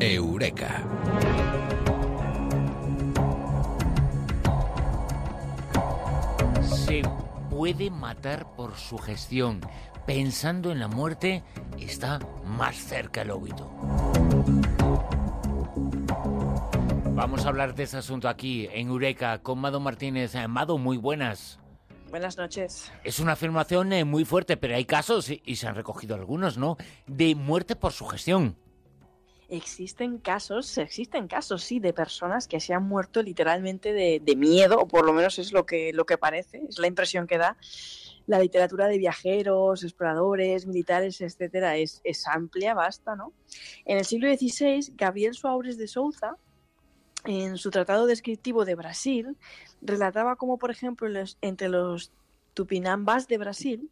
Eureka. Se puede matar por su gestión. Pensando en la muerte, está más cerca el óbito. Vamos a hablar de ese asunto aquí, en Eureka, con Mado Martínez. Eh, Mado, muy buenas. Buenas noches. Es una afirmación eh, muy fuerte, pero hay casos, y, y se han recogido algunos, ¿no?, de muerte por su gestión. Existen casos, existen casos, sí, de personas que se han muerto literalmente de, de miedo, o por lo menos es lo que, lo que parece, es la impresión que da. La literatura de viajeros, exploradores, militares, etcétera, es, es amplia, basta, ¿no? En el siglo XVI, Gabriel Soares de Souza, en su tratado descriptivo de Brasil, relataba cómo, por ejemplo, entre los tupinambás de Brasil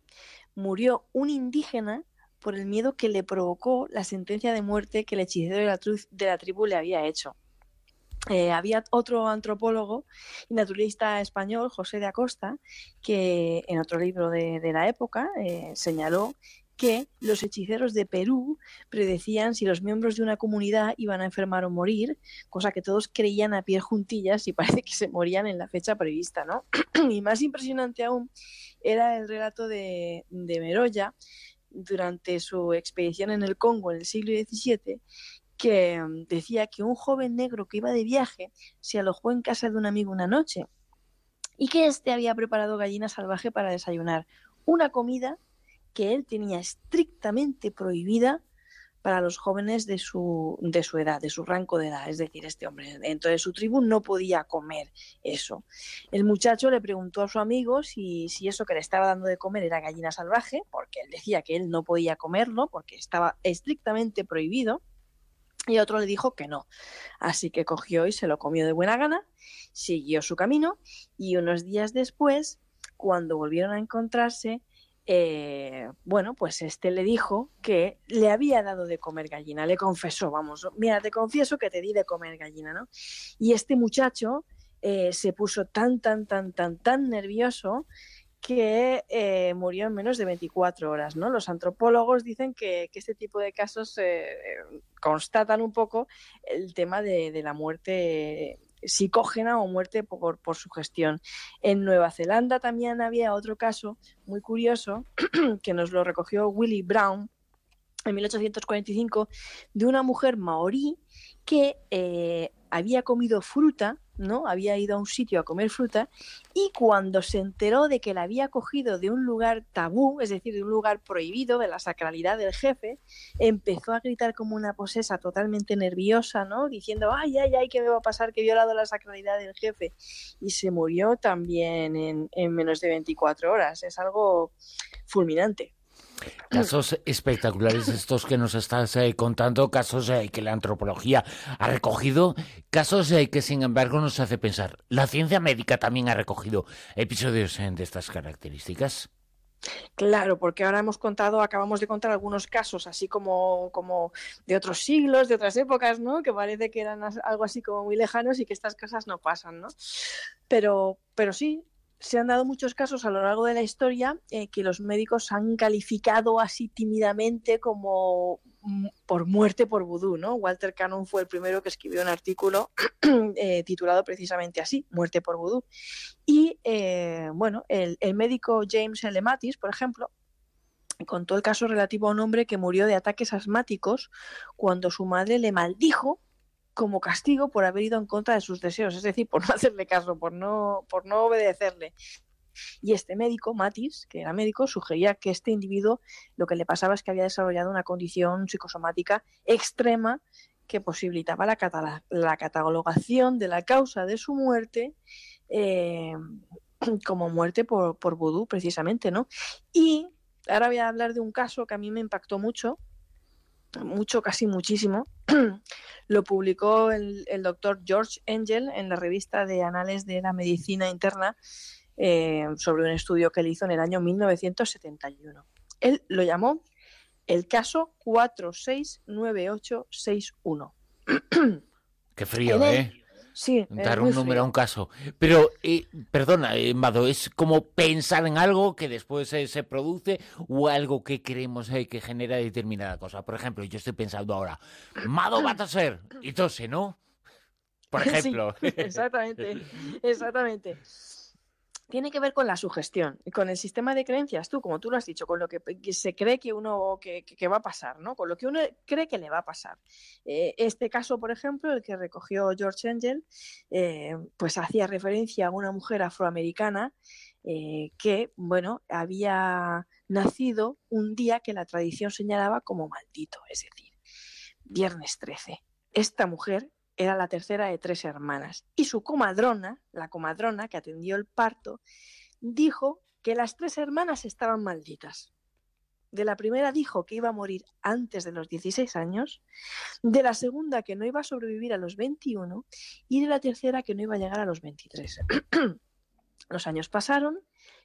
murió un indígena por el miedo que le provocó la sentencia de muerte que el hechicero de la, tribu le había hecho. Eh, había otro antropólogo y naturalista español, José de Acosta, que en otro libro de, de la época eh, señaló que los hechiceros de Perú predecían si los miembros de una comunidad iban a enfermar o morir, cosa que todos creían a pie juntillas y parece que se morían en la fecha prevista, ¿no? y más impresionante aún era el relato de, de Meroya durante su expedición en el Congo en el siglo XVII, que mm, decía que un joven negro que iba de viaje se alojó en casa de un amigo una noche y que éste había preparado gallina salvaje para desayunar, una comida que él tenía estrictamente prohibida para los jóvenes de su, de su edad, de su rango de edad, es decir, este hombre dentro de su tribu no podía comer eso. El muchacho le preguntó a su amigo si, si eso que le estaba dando de comer era gallina salvaje, porque él decía que él no podía comerlo, porque estaba estrictamente prohibido, y otro le dijo que no. Así que cogió y se lo comió de buena gana, siguió su camino, y unos días después, cuando volvieron a encontrarse, eh, bueno, pues este le dijo que le había dado de comer gallina, le confesó, vamos, mira, te confieso que te di de comer gallina, ¿no? Y este muchacho eh, se puso tan, tan, tan, tan, tan nervioso que eh, murió en menos de 24 horas, ¿no? Los antropólogos dicen que, este tipo de casos constatan un poco el tema de la muerte psicógena o muerte por, por su gestión. En Nueva Zelanda también había otro caso muy curioso que nos lo recogió Willie Brown en 1845 de una mujer maorí que eh, había comido fruta, ¿no? Había ido a un sitio a comer fruta y cuando se enteró de que la había cogido de un lugar tabú, es decir, de un lugar prohibido, de la sacralidad del jefe, empezó a gritar como una posesa totalmente nerviosa, ¿no? Diciendo, ay, ay, ay, ¿qué me va a pasar? Que he violado la sacralidad del jefe. Y se murió también en, en menos de 24 horas. Es algo fulminante. Casos espectaculares estos que nos estás eh, contando, casos eh, que la antropología ha recogido, casos eh, que sin embargo nos hace pensar. La ciencia médica también ha recogido episodios de estas características. Claro, porque ahora hemos contado, acabamos de contar algunos casos así como, como de otros siglos, de otras épocas, ¿no? Que parece que eran algo así como muy lejanos y que estas cosas no pasan, ¿no? Pero, pero sí, se han dado muchos casos a lo largo de la historia eh, que los médicos han calificado así tímidamente como mm, por muerte por vudú, ¿no? Walter Cannon fue el primero que escribió un artículo eh, titulado precisamente así, muerte por vudú. Y eh, bueno, el, el médico James L. Mattis, por ejemplo, contó el caso relativo a un hombre que murió de ataques asmáticos cuando su madre le maldijo como castigo por haber ido en contra de sus deseos, es decir, por no hacerle caso, por no, por no obedecerle. Y este médico, Matis, que era médico, sugería que este individuo lo que le pasaba es que había desarrollado una condición psicosomática extrema que posibilitaba la, catala- la catalogación de la causa de su muerte eh, como muerte por, por vudú, precisamente, ¿no? Y ahora voy a hablar de un caso que a mí me impactó mucho, mucho, casi muchísimo. Lo publicó el, el doctor George Engel en la revista de Anales de la Medicina Interna eh, sobre un estudio que él hizo en el año 1971. Él lo llamó el caso 469861. Qué frío, él- ¿eh? Sí. Dar un número a un caso. Pero, eh, perdona, eh, Mado, es como pensar en algo que después eh, se produce o algo que creemos que genera determinada cosa. Por ejemplo, yo estoy pensando ahora, Mado va a toser y tose, ¿no? Por ejemplo. exactamente, exactamente tiene que ver con la sugestión, con el sistema de creencias, tú, como tú lo has dicho, con lo que, se cree que uno que, va a pasar, ¿no? Con lo que uno cree que le va a pasar. Eh, este caso, por ejemplo, el que recogió George Angel, eh, pues hacía referencia a una mujer afroamericana eh, que, bueno, había nacido un día que la tradición señalaba como maldito, es decir, viernes 13. Esta mujer era la tercera de tres hermanas. Y su comadrona, la comadrona que atendió el parto, dijo que las tres hermanas estaban malditas. De la primera dijo que iba a morir antes de los 16 años, de la segunda que no iba a sobrevivir a los 21 y de la tercera que no iba a llegar a los 23. los años pasaron,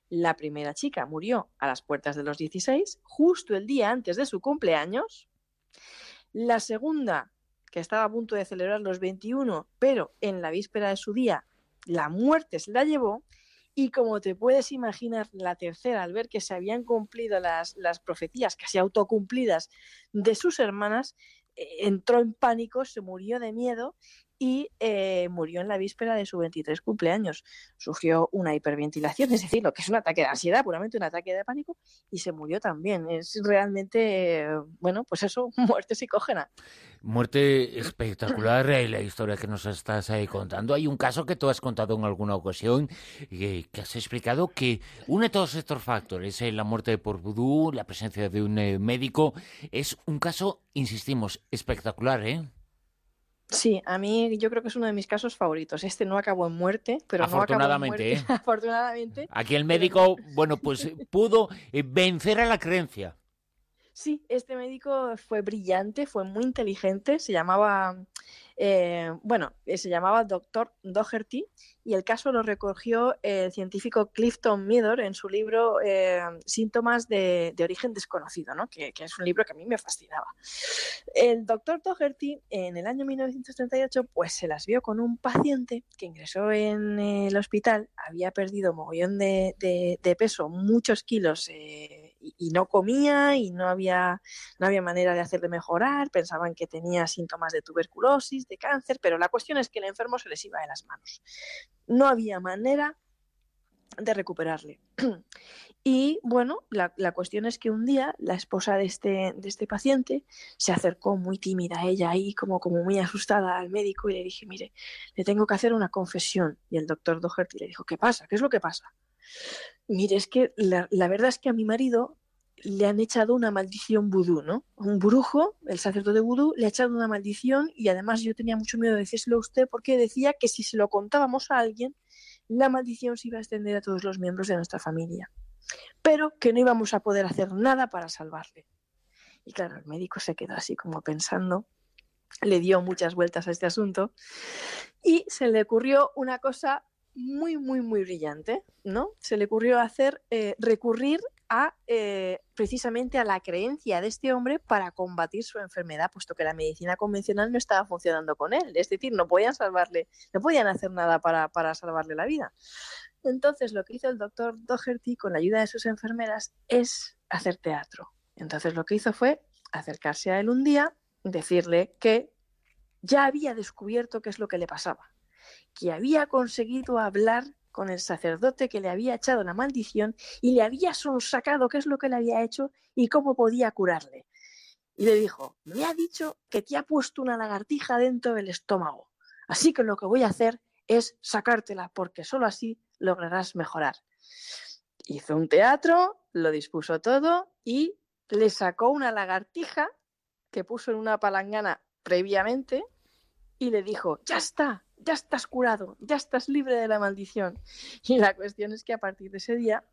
la primera chica murió a las puertas de los 16, justo el día antes de su cumpleaños. La segunda que estaba a punto de celebrar los 21, pero en la víspera de su día la muerte se la llevó. Y como te puedes imaginar, la tercera, al ver que se habían cumplido las, las profecías casi autocumplidas de sus hermanas, eh, entró en pánico, se murió de miedo y eh, murió en la víspera de su 23 cumpleaños. Sufrió una hiperventilación, es decir, lo que es un ataque de ansiedad, puramente un ataque de pánico, y se murió también. Es realmente, bueno, pues eso, muerte psicógena. Muerte espectacular eh, la historia que nos estás ahí contando. Hay un caso que tú has contado en alguna ocasión, eh, que has explicado que une todos estos factores, la muerte por vudú, la presencia de un médico, es un caso, insistimos, espectacular, ¿eh? Sí, a mí yo creo que es uno de mis casos favoritos. Este no acabó en muerte, pero afortunadamente, no acabó en muerte. ¿eh? afortunadamente. Aquí el médico, bueno, pues pudo eh, vencer a la creencia. Sí, este médico fue brillante, fue muy inteligente, se llamaba eh, bueno, eh, se llamaba Doctor Doherty y el caso lo recogió el científico Clifton Meador en su libro eh, Síntomas de, origen desconocido, ¿no? que, es un libro que a mí me fascinaba. El doctor Doherty en el año 1938 pues se las vio con un paciente que ingresó en el hospital, había perdido mogollón de peso, muchos kilos y, no comía y no había, no había manera de hacerle mejorar, pensaban que tenía síntomas de tuberculosis, de cáncer, pero la cuestión es que el enfermo se les iba de las manos. No había manera de recuperarle. Y bueno, la, cuestión es que un día la esposa de este, de este paciente se acercó muy tímida, ella ahí como, como muy asustada al médico y le dije, mire, le tengo que hacer una confesión. Y el doctor Doherty le dijo, ¿qué pasa? ¿Qué es lo que pasa? Mire, es que la, verdad es que a mi marido le han echado una maldición vudú, ¿no? Un brujo, el sacerdote vudú, le ha echado una maldición y además yo tenía mucho miedo de decírselo a usted porque decía que si se lo contábamos a alguien, la maldición se iba a extender a todos los miembros de nuestra familia, pero que no íbamos a poder hacer nada para salvarle. Y claro, el médico se quedó así como pensando, le dio muchas vueltas a este asunto y se le ocurrió una cosa muy, muy, muy brillante, ¿no? Se le ocurrió hacer, eh, recurrir a eh, precisamente a la creencia de este hombre para combatir su enfermedad, puesto que la medicina convencional no estaba funcionando con él. Es decir, no podían salvarle, no podían hacer nada para, para salvarle la vida. Entonces, lo que hizo el doctor Doherty con la ayuda de sus enfermeras es hacer teatro. Entonces, lo que hizo fue acercarse a él un día, decirle que ya había descubierto qué es lo que le pasaba, que había conseguido hablar con el sacerdote que le había echado la maldición y le había sonsacado qué es lo que le había hecho y cómo podía curarle. Y le dijo, me ha dicho que te ha puesto una lagartija dentro del estómago, así que lo que voy a hacer es sacártela, porque solo así lograrás mejorar. Hizo un teatro, lo dispuso todo y le sacó una lagartija que puso en una palangana previamente y le dijo, ya está, ya estás curado, ya estás libre de la maldición. Y la cuestión es que a partir de ese día,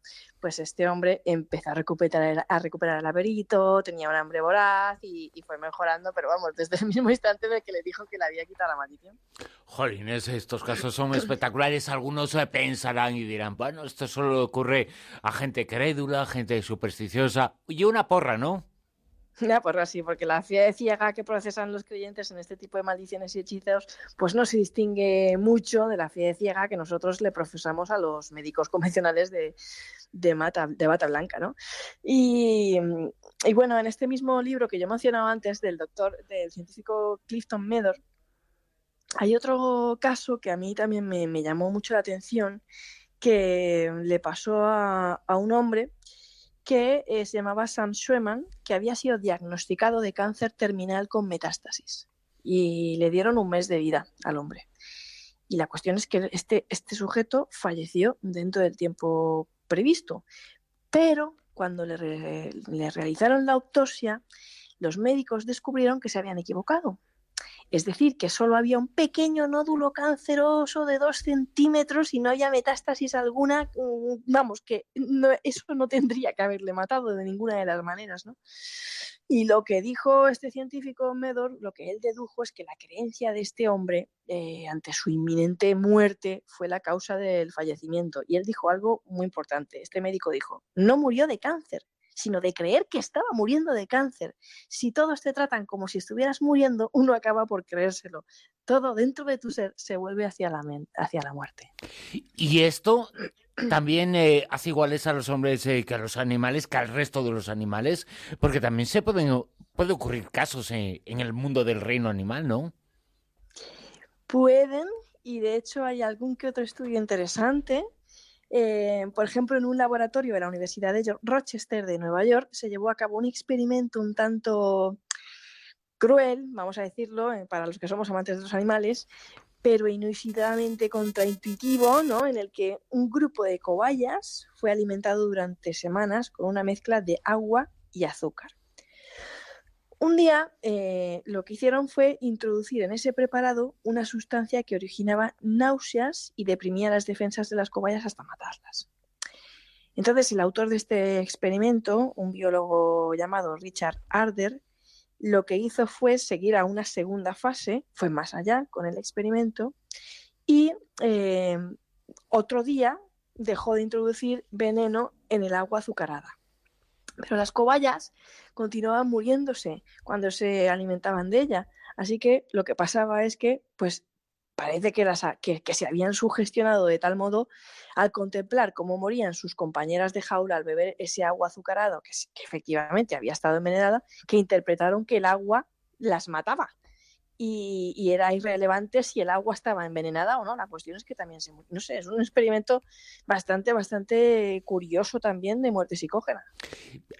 pues este hombre empezó a recuperar a recuperar el averito, tenía un hambre voraz y, fue mejorando, pero vamos, desde el mismo instante de que le dijo que le había quitado la maldición. Jolines, estos casos son espectaculares. Algunos pensarán y dirán, bueno, esto solo ocurre a gente crédula, gente supersticiosa y una porra, ¿no? Ya, pues así, porque la fe ciega que procesan los creyentes en este tipo de maldiciones y hechizos, pues no se distingue mucho de la fe ciega que nosotros le profesamos a los médicos convencionales de, de, mata, de bata blanca, ¿no? Y, y, bueno, en este mismo libro que yo mencionaba antes del doctor, del científico Clifton Medor, hay otro caso que a mí también me, me llamó mucho la atención, que le pasó a, a un hombre que eh, se llamaba Sam Schweman, que había sido diagnosticado de cáncer terminal con metástasis. Y le dieron un mes de vida al hombre. Y la cuestión es que este, este sujeto falleció dentro del tiempo previsto, pero cuando le, le realizaron la autopsia, los médicos descubrieron que se habían equivocado es decir, que solo había un pequeño nódulo canceroso de dos centímetros y no había metástasis alguna. Mm, vamos, que no, eso no tendría que haberle matado de ninguna de las maneras, ¿no? Y lo que dijo este científico Medor, lo que él dedujo es que la creencia de este hombre eh, ante su inminente muerte fue la causa del fallecimiento. Y él dijo algo muy importante. Este médico dijo, no murió de cáncer, sino de creer que estaba muriendo de cáncer. Si todos te tratan como si estuvieras muriendo, uno acaba por creérselo. Todo dentro de tu ser se vuelve hacia la, hacia la muerte. Y esto también eh, hace iguales a los hombres eh, que a los animales, que al resto de los animales, porque también se pueden puede ocurrir casos eh, en el mundo del reino animal, ¿no? Pueden, y de hecho hay algún que otro estudio interesante eh, por ejemplo, en un laboratorio de la Universidad de Rochester de Nueva York se llevó a cabo un experimento un tanto cruel, vamos a decirlo, eh, para los que somos amantes de los animales, pero inusitablemente contraintuitivo, ¿no? En el que un grupo de cobayas fue alimentado durante semanas con una mezcla de agua y azúcar. Un día eh, lo que hicieron fue introducir en ese preparado una sustancia que originaba náuseas y deprimía las defensas de las cobayas hasta matarlas. Entonces el autor de este experimento, un biólogo llamado Richard Arder, lo que hizo fue seguir a una segunda fase, fue más allá con el experimento, y eh, otro día dejó de introducir veneno en el agua azucarada. Pero las cobayas continuaban muriéndose cuando se alimentaban de ella. Así que lo que pasaba es que, pues, parece que, las, que, que, se habían sugestionado de tal modo al contemplar cómo morían sus compañeras de jaula al beber ese agua azucarada, que, que efectivamente había estado envenenada, que interpretaron que el agua las mataba y, era irrelevante si el agua estaba envenenada o no. La cuestión es que también se, no sé, es un experimento bastante, bastante curioso también de muerte psicógena.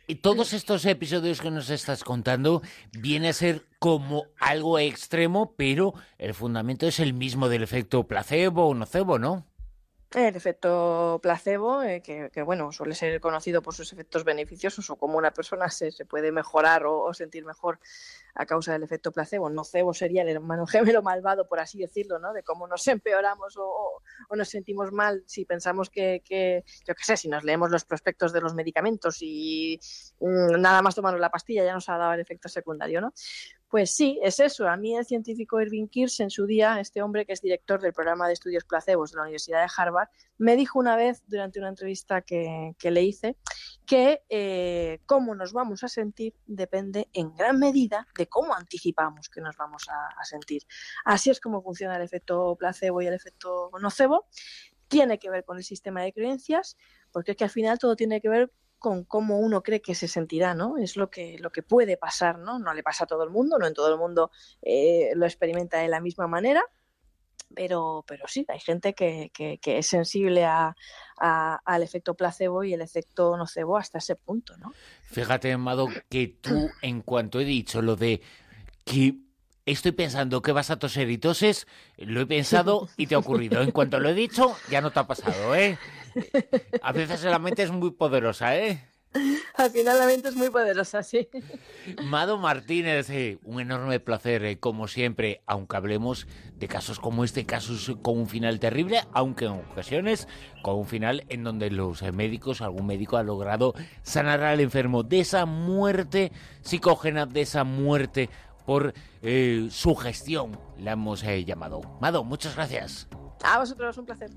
Y todos estos episodios que nos estás contando viene a ser como algo extremo, pero el fundamento es el mismo del efecto placebo o nocebo, ¿no? El efecto placebo, eh, que, que, bueno, suele ser conocido por sus efectos beneficiosos o como una persona se, se puede mejorar o, sentir mejor a causa del efecto placebo. Nocebo sería el hermano gemelo malvado, por así decirlo, ¿no? De cómo nos empeoramos o, o nos sentimos mal si pensamos que, que, yo qué sé, si nos leemos los prospectos de los medicamentos y mmm, nada más tomar la pastilla ya nos ha dado el efecto secundario, ¿no? Pues sí, es eso. A mí el científico Irving Kirsch en su día, este hombre que es director del programa de estudios placebos de la Universidad de Harvard, me dijo una vez durante una entrevista que, le hice que eh, cómo nos vamos a sentir depende en gran medida de cómo anticipamos que nos vamos a, a sentir. Así es como funciona el efecto placebo y el efecto nocebo. Tiene que ver con el sistema de creencias, porque es que al final todo tiene que ver con cómo uno cree que se sentirá, ¿no? Es lo que, lo que puede pasar, ¿no? No le pasa a todo el mundo, no en todo el mundo eh, lo experimenta de la misma manera, pero, pero sí, hay gente que, que, es sensible a, a, al efecto placebo y el efecto nocebo hasta ese punto, ¿no? Fíjate, Amado, que tú, en cuanto he dicho lo de que estoy pensando que vas a toser y toses, lo he pensado y te ha ocurrido. En cuanto lo he dicho, ya no te ha pasado, ¿eh? A veces la mente es muy poderosa, ¿eh? Al final la mente es muy poderosa, sí. Mado Martínez, eh, un enorme placer, eh, como siempre, aunque hablemos de casos como este, casos con un final terrible, aunque en ocasiones con un final en donde los eh, médicos, algún médico ha logrado sanar al enfermo de esa muerte psicógena, de esa muerte por eh, su gestión, la hemos llamado. Mado, muchas gracias. A vosotros, un placer.